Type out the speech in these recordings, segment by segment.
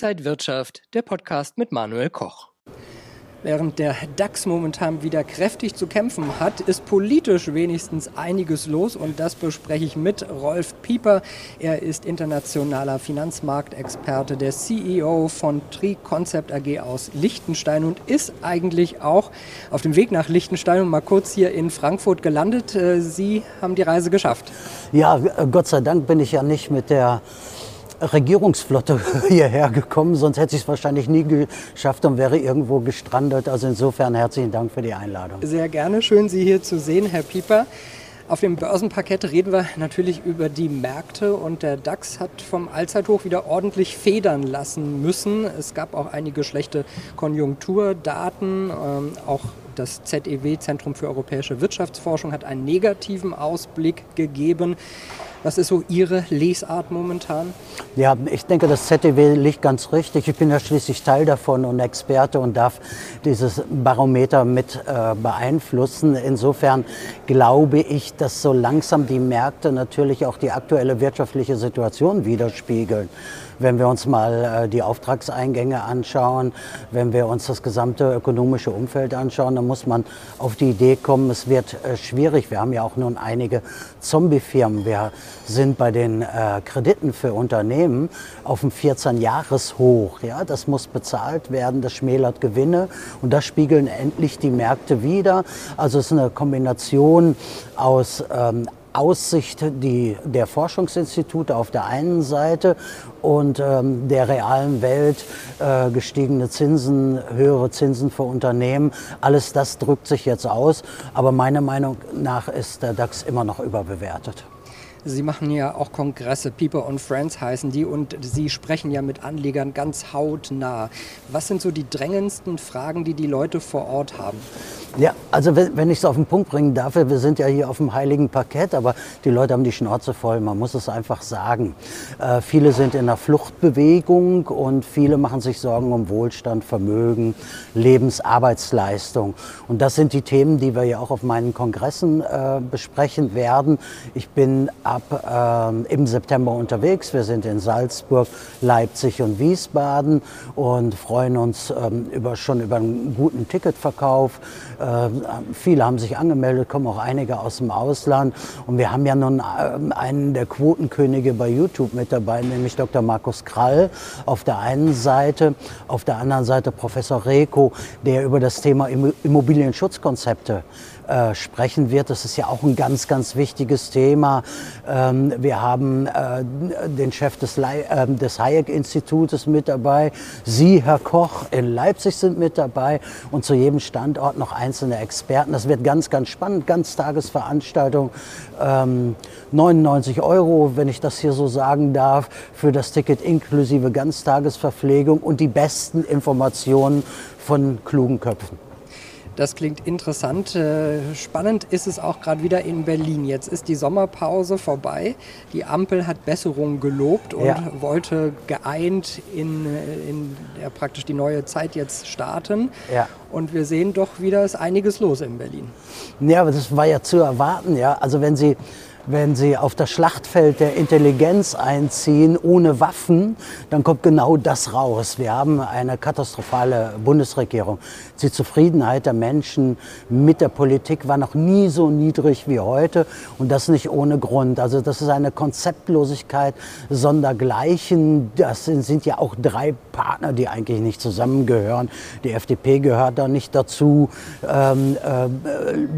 Inside Wirtschaft, der Podcast mit Manuel Koch. Während der DAX momentan wieder kräftig zu kämpfen hat, ist politisch wenigstens einiges los und das bespreche ich mit Rolf Pieper. Er ist internationaler Finanzmarktexperte, der CEO von Tri Concept AG aus Liechtenstein und ist eigentlich auch auf dem Weg nach Liechtenstein und mal kurz hier in Frankfurt gelandet. Äh, Sie haben die Reise geschafft. Ja, Gott sei Dank bin ich ja nicht mit der Regierungsflotte hierher gekommen, sonst hätte ich es wahrscheinlich nie geschafft und wäre irgendwo gestrandet. Also insofern herzlichen Dank für die Einladung. Sehr gerne, schön Sie hier zu sehen, Herr Pieper. Auf dem Börsenparkett reden wir natürlich über die Märkte und der DAX hat vom Allzeithoch wieder ordentlich federn lassen müssen. Es gab auch einige schlechte Konjunkturdaten. Ähm, auch das ZEW, Zentrum für europäische Wirtschaftsforschung, hat einen negativen Ausblick gegeben. Was ist so Ihre Lesart momentan? Ja, ich denke, das ZDW liegt ganz richtig. Ich bin ja schließlich Teil davon und Experte und darf dieses Barometer mit äh, beeinflussen. Insofern glaube ich, dass so langsam die Märkte natürlich auch die aktuelle wirtschaftliche Situation widerspiegeln wenn wir uns mal äh, die Auftragseingänge anschauen, wenn wir uns das gesamte ökonomische Umfeld anschauen, dann muss man auf die Idee kommen, es wird äh, schwierig. Wir haben ja auch nun einige Zombie-Firmen. Wir sind bei den äh, Krediten für Unternehmen auf dem 14-Jahres-Hoch. Ja, das muss bezahlt werden, das schmälert Gewinne und das spiegeln endlich die Märkte wieder. Also es ist eine Kombination aus ähm, Aussicht die, der Forschungsinstitute auf der einen Seite und ähm, der realen Welt äh, gestiegene Zinsen, höhere Zinsen für Unternehmen. Alles das drückt sich jetzt aus. Aber meiner Meinung nach ist der DAX immer noch überbewertet. Sie machen ja auch Kongresse, People and Friends heißen die, und Sie sprechen ja mit Anlegern ganz hautnah. Was sind so die drängendsten Fragen, die die Leute vor Ort haben? Ja, also wenn ich es auf den Punkt bringen darf, wir sind ja hier auf dem heiligen Parkett, aber die Leute haben die Schnauze voll, man muss es einfach sagen. Äh, viele sind in der Fluchtbewegung und viele machen sich Sorgen um Wohlstand, Vermögen, Lebensarbeitsleistung. Und das sind die Themen, die wir ja auch auf meinen Kongressen äh, besprechen werden. Ich bin ab äh, im September unterwegs. Wir sind in Salzburg, Leipzig und Wiesbaden und freuen uns ähm, über, schon über einen guten Ticketverkauf. Äh, viele haben sich angemeldet, kommen auch einige aus dem Ausland. Und wir haben ja nun äh, einen der Quotenkönige bei YouTube mit dabei, nämlich Dr. Markus Krall auf der einen Seite, auf der anderen Seite Professor Reko, der über das Thema Immobilienschutzkonzepte äh, sprechen wird. Das ist ja auch ein ganz, ganz wichtiges Thema. Ähm, wir haben äh, den Chef des, äh, des Hayek-Institutes mit dabei. Sie, Herr Koch, in Leipzig sind mit dabei und zu jedem Standort noch einzelne Experten. Das wird ganz, ganz spannend. Ganztagesveranstaltung. Ähm, 99 Euro, wenn ich das hier so sagen darf, für das Ticket inklusive Ganztagesverpflegung und die besten Informationen von klugen Köpfen. Das klingt interessant. Äh, spannend ist es auch gerade wieder in Berlin. Jetzt ist die Sommerpause vorbei. Die Ampel hat Besserung gelobt und ja. wollte geeint in, äh, in ja, praktisch die neue Zeit jetzt starten. Ja. Und wir sehen doch wieder, ist einiges los in Berlin. Ja, aber das war ja zu erwarten. Ja. Also wenn Sie wenn sie auf das Schlachtfeld der Intelligenz einziehen, ohne Waffen, dann kommt genau das raus. Wir haben eine katastrophale Bundesregierung. Die Zufriedenheit der Menschen mit der Politik war noch nie so niedrig wie heute und das nicht ohne Grund. Also das ist eine Konzeptlosigkeit sondergleichen. Das sind, ja auch drei Partner, die eigentlich nicht zusammengehören. Die FDP gehört da nicht dazu. Ähm, äh,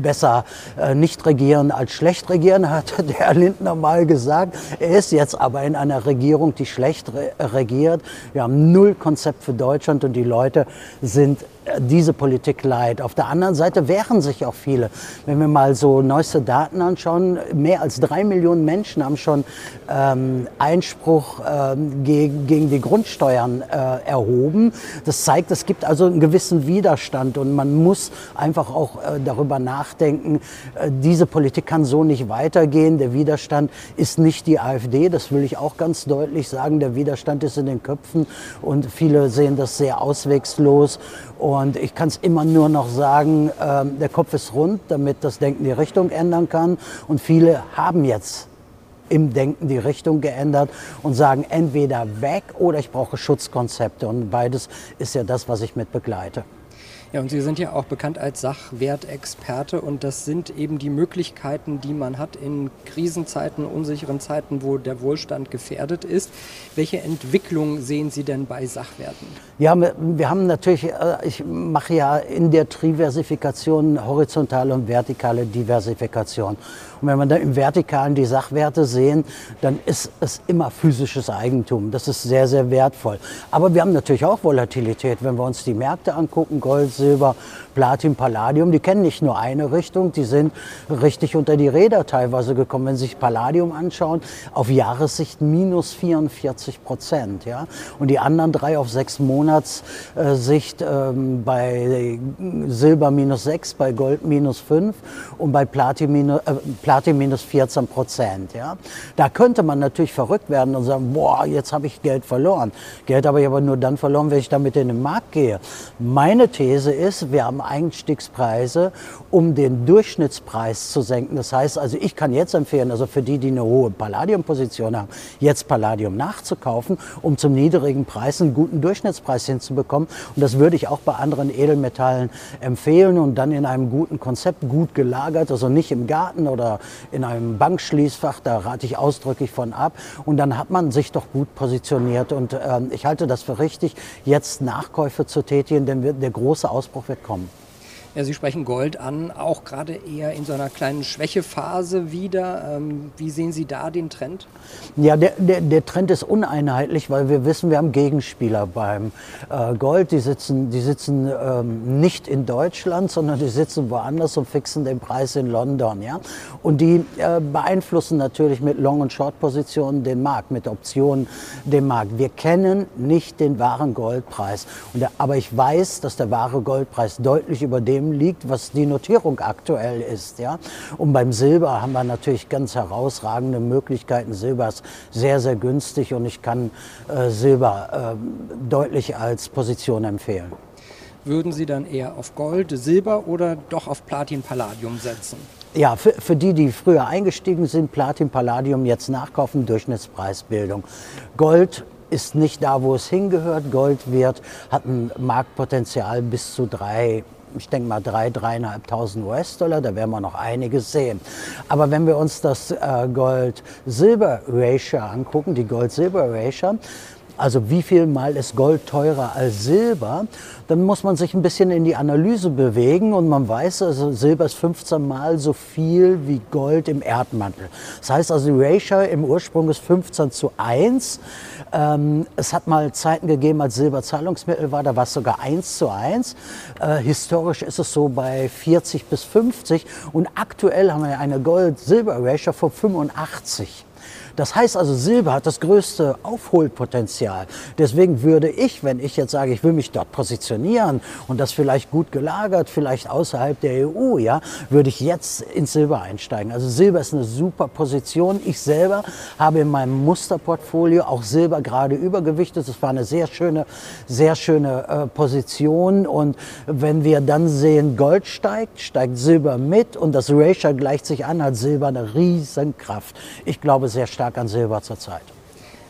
besser äh, nicht regieren als schlecht regieren, hat der Herr Lindner mal gesagt. Er ist jetzt aber in einer Regierung, die schlecht regiert. Wir haben null Konzept für Deutschland und die Leute sind diese Politik leid. Auf der anderen Seite wehren sich auch viele. Wenn wir mal so neueste Daten anschauen, mehr als drei Millionen Menschen haben schon ähm, Einspruch ähm, gegen, gegen die Grundsteuern äh, erhoben. Das zeigt, es gibt also einen gewissen Widerstand und man muss einfach auch äh, darüber nachdenken, äh, diese Politik kann so nicht weitergehen. Der Widerstand ist nicht die AfD, das will ich auch ganz deutlich sagen. Der Widerstand ist in den Köpfen und viele sehen das sehr auswegslos. Und ich kann es immer nur noch sagen, äh, der Kopf ist rund, damit das Denken die Richtung ändern kann. Und viele haben jetzt im Denken die Richtung geändert und sagen entweder weg oder ich brauche Schutzkonzepte. Und beides ist ja das, was ich mit begleite. Ja, und Sie sind ja auch bekannt als Sachwertexperte und das sind eben die Möglichkeiten, die man hat in Krisenzeiten, unsicheren Zeiten, wo der Wohlstand gefährdet ist. Welche Entwicklung sehen Sie denn bei Sachwerten? Ja, wir haben natürlich, äh, ich mache ja in der Triversifikation horizontale und vertikale Diversifikation. Und wenn wir da im Vertikalen die Sachwerte sehen, dann ist es immer physisches Eigentum. Das ist sehr, sehr wertvoll. Aber wir haben natürlich auch Volatilität. Wenn wir uns die Märkte angucken, Gold, Silber, Platin, Palladium, die kennen nicht nur eine Richtung, die sind richtig unter die Räder teilweise gekommen. Wenn Sie sich Palladium anschauen, auf Jahressicht minus 44 Prozent. Ja? Und die anderen drei auf sechs Monatssicht ähm, bei Silber minus 6, bei Gold minus 5 und bei Platin minus, äh, Platin minus 14 Prozent. Ja? Da könnte man natürlich verrückt werden und sagen, boah, jetzt habe ich Geld verloren. Geld habe ich aber nur dann verloren, wenn ich damit in den Markt gehe. Meine These ist, wir haben Einstiegspreise, um den Durchschnittspreis zu senken. Das heißt also, ich kann jetzt empfehlen, also für die, die eine hohe Palladium-Position haben, jetzt Palladium nachzukaufen, um zum niedrigen Preis einen guten Durchschnittspreis hinzubekommen. Und das würde ich auch bei anderen Edelmetallen empfehlen und dann in einem guten Konzept, gut gelagert, also nicht im Garten oder in einem Bankschließfach, da rate ich ausdrücklich von ab. Und dann hat man sich doch gut positioniert. Und ähm, ich halte das für richtig, jetzt Nachkäufe zu tätigen, denn der große Ausbruch wird kommen. Ja, Sie sprechen Gold an, auch gerade eher in so einer kleinen Schwächephase wieder. Ähm, wie sehen Sie da den Trend? Ja, der, der, der, Trend ist uneinheitlich, weil wir wissen, wir haben Gegenspieler beim äh, Gold. Die sitzen, die sitzen ähm, nicht in Deutschland, sondern die sitzen woanders und fixen den Preis in London. Ja? Und die äh, beeinflussen natürlich mit Long- und Short-Positionen den Markt, mit Optionen den Markt. Wir kennen nicht den wahren Goldpreis. Der, aber ich weiß, dass der wahre Goldpreis deutlich über dem dem liegt, was die Notierung aktuell ist. Ja? Und beim Silber haben wir natürlich ganz herausragende Möglichkeiten. Silber ist sehr, sehr günstig und ich kann äh, Silber äh, deutlich als Position empfehlen. Würden Sie dann eher auf Gold, Silber oder doch auf Platin, Palladium setzen? Ja, für, für, die, die früher eingestiegen sind, Platin, Palladium jetzt nachkaufen, Durchschnittspreisbildung. Gold ist nicht da, wo es hingehört. Gold wird, hat ein Marktpotenzial bis zu drei ich denke mal, 3.000, 3.500 US-Dollar, da werden wir noch einiges sehen. Aber wenn wir uns das äh, Gold-Silber-Ratio angucken, die Gold-Silber-Ratio, also wie viel mal ist Gold teurer als Silber, dann muss man sich ein bisschen in die Analyse bewegen und man weiß, also Silber ist 15 mal so viel wie Gold im Erdmantel. Das heißt also, die Ratio im Ursprung ist 15 zu 1. Ähm, es hat mal Zeiten gegeben, als Silber Zahlungsmittel war, da war es sogar 1 zu 1. Äh, historisch ist es so bei 40 bis 50 und aktuell haben wir eine Gold-Silber-Ratio von 85. Das heißt also, Silber hat das größte Aufholpotenzial. Deswegen würde ich, wenn ich jetzt sage, ich will mich dort positionieren und das vielleicht gut gelagert, vielleicht außerhalb der EU, ja, würde ich jetzt ins Silber einsteigen. Also Silber ist eine super Position. Ich selber habe in meinem Musterportfolio auch Silber gerade übergewichtet. Das war eine sehr schöne, sehr schöne äh, Position. Und wenn wir dann sehen, Gold steigt, steigt Silber mit und das Ratio gleicht sich an, hat Silber eine Riesenkraft. Ich glaube sehr stark stark an Silber zurzeit.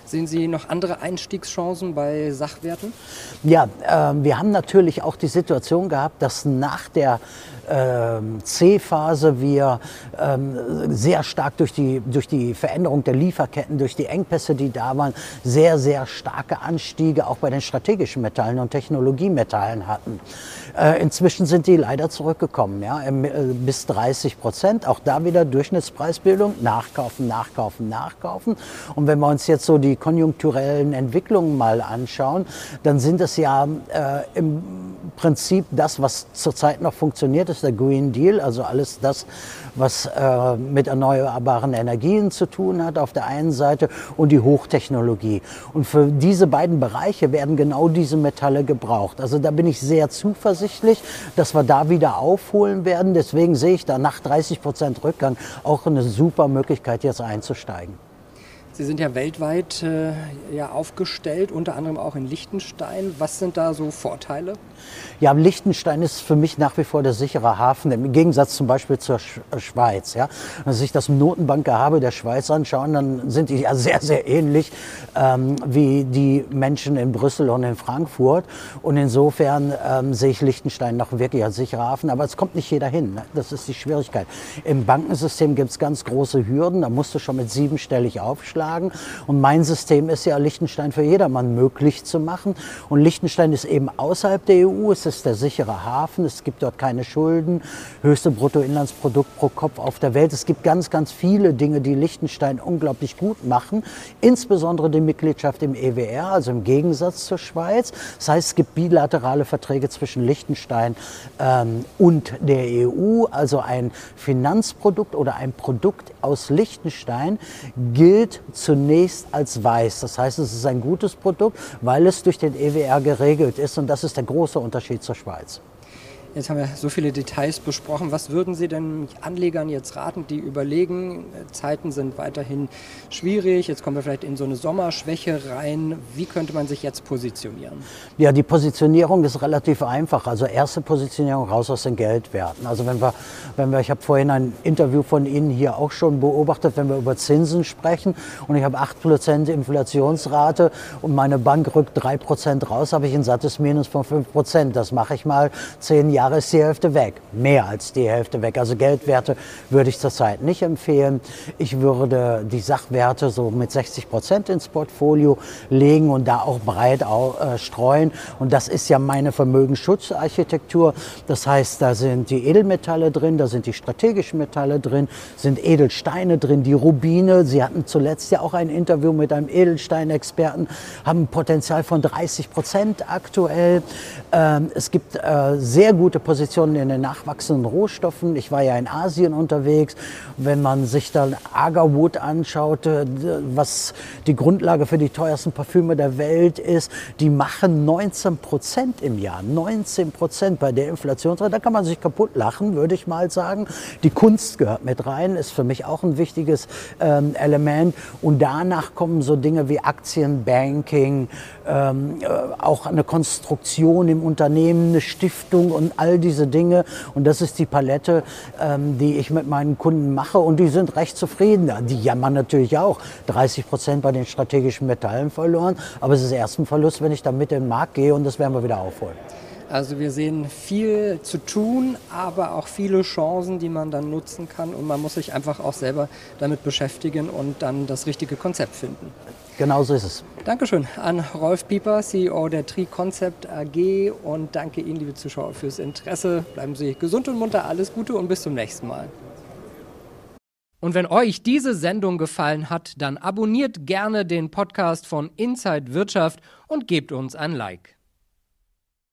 Sehen Sie noch andere Einstiegschancen bei Sachwerten? Ja, äh, wir haben natürlich auch die Situation gehabt, dass nach der C-Phase wir ähm, sehr stark durch die, durch die Veränderung der Lieferketten, durch die Engpässe, die da waren, sehr, sehr starke Anstiege auch bei den strategischen Metallen und Technologiemetallen hatten. Äh, inzwischen sind die leider zurückgekommen, ja, äh, bis 30 Prozent. Auch da wieder Durchschnittspreisbildung, nachkaufen, nachkaufen, nachkaufen. Und wenn wir uns jetzt so die konjunkturellen Entwicklungen mal anschauen, dann sind es ja äh, im Prinzip das, was zurzeit noch funktioniert, ist der Green Deal, also alles das, was äh, mit erneuerbaren Energien zu tun hat auf der einen Seite und die Hochtechnologie. Und für diese beiden Bereiche werden genau diese Metalle gebraucht. Also da bin ich sehr zuversichtlich, dass wir da wieder aufholen werden. Deswegen sehe ich da nach 30 Prozent Rückgang auch eine super Möglichkeit, jetzt einzusteigen. Sie sind ja weltweit äh, ja, aufgestellt, unter anderem auch in Liechtenstein. Was sind da so Vorteile? Ja, Liechtenstein ist für mich nach wie vor der sichere Hafen, im Gegensatz zum Beispiel zur Sch äh, Schweiz. Ja. Wenn Sie sich das Notenbankgehabe der Schweiz anschauen, dann sind die ja sehr, sehr ähnlich ähm, wie die Menschen in Brüssel und in Frankfurt. Und insofern ähm, sehe ich Liechtenstein noch wirklich als sicherer Hafen. Aber es kommt nicht jeder hin. Ne? Das ist die Schwierigkeit. Im Bankensystem gibt es ganz große Hürden. Da musst du schon mit siebenstellig aufschlagen. Und mein System ist ja, Liechtenstein für jedermann möglich zu machen. Und Liechtenstein ist eben außerhalb der EU. Es ist der sichere Hafen. Es gibt dort keine Schulden. Höchste Bruttoinlandsprodukt pro Kopf auf der Welt. Es gibt ganz, ganz viele Dinge, die Liechtenstein unglaublich gut machen. Insbesondere die Mitgliedschaft im EWR, also im Gegensatz zur Schweiz. Das heißt, es gibt bilaterale Verträge zwischen Liechtenstein ähm, und der EU. Also ein Finanzprodukt oder ein Produkt aus Liechtenstein gilt zunächst als weiß. Das heißt, es ist ein gutes Produkt, weil es durch den EWR geregelt ist. Und das ist der große Unterschied zur Schweiz. Jetzt haben wir so viele Details besprochen. Was würden Sie denn Anlegern jetzt raten, die überlegen, Zeiten sind weiterhin schwierig, jetzt kommen wir vielleicht in so eine Sommerschwäche rein. Wie könnte man sich jetzt positionieren? Ja, die Positionierung ist relativ einfach. Also erste Positionierung raus aus den Geldwerten. Also wenn wir, wenn wir ich habe vorhin ein Interview von Ihnen hier auch schon beobachtet, wenn wir über Zinsen sprechen und ich habe 8% Inflationsrate und meine Bank rückt 3% raus, habe ich ein sattes Minus von 5%. Das mache ich mal zehn Jahre Jahre ist die Hälfte weg. Mehr als die Hälfte weg. Also Geldwerte würde ich zurzeit nicht empfehlen. Ich würde die Sachwerte so mit 60 Prozent ins Portfolio legen und da auch breit äh, streuen. Und das ist ja meine Vermögensschutzarchitektur. Das heißt, da sind die Edelmetalle drin, da sind die strategischen Metalle drin, sind Edelsteine drin, die Rubine. Sie hatten zuletzt ja auch ein Interview mit einem Edelsteinexperten, haben ein Potenzial von 30 Prozent aktuell. Ähm, es gibt äh, sehr gute Positionen in den nachwachsenden Rohstoffen. Ich war ja in Asien unterwegs. Wenn man sich dann Agarwood anschaut, äh, was die Grundlage für die teuersten Parfüme der Welt ist, die machen 19 Prozent im Jahr. 19 Prozent bei der Inflationsrate. Da kann man sich kaputt lachen, würde ich mal sagen. Die Kunst gehört mit rein, ist für mich auch ein wichtiges ähm, Element. Und danach kommen so Dinge wie Aktienbanking, ähm, äh, auch eine Konstruktion im Unternehmen, eine Stiftung und all diese Dinge. Und das ist die Palette, ähm, die ich mit meinen Kunden mache. Und die sind recht zufrieden. Die jammern natürlich auch. 30 Prozent bei den strategischen Metallen verloren. Aber es ist erst ein Verlust, wenn ich dann mit in den Markt gehe. Und das werden wir wieder aufholen. Also wir sehen viel zu tun, aber auch viele Chancen, die man dann nutzen kann. Und man muss sich einfach auch selber damit beschäftigen und dann das richtige Konzept finden. Genau so ist es. Dankeschön an Rolf Pieper, CEO der Tri Concept AG und danke Ihnen, liebe Zuschauer, fürs Interesse. Bleiben Sie gesund und munter, alles Gute und bis zum nächsten Mal. Und wenn euch diese Sendung gefallen hat, dann abonniert gerne den Podcast von Inside Wirtschaft und gebt uns ein Like.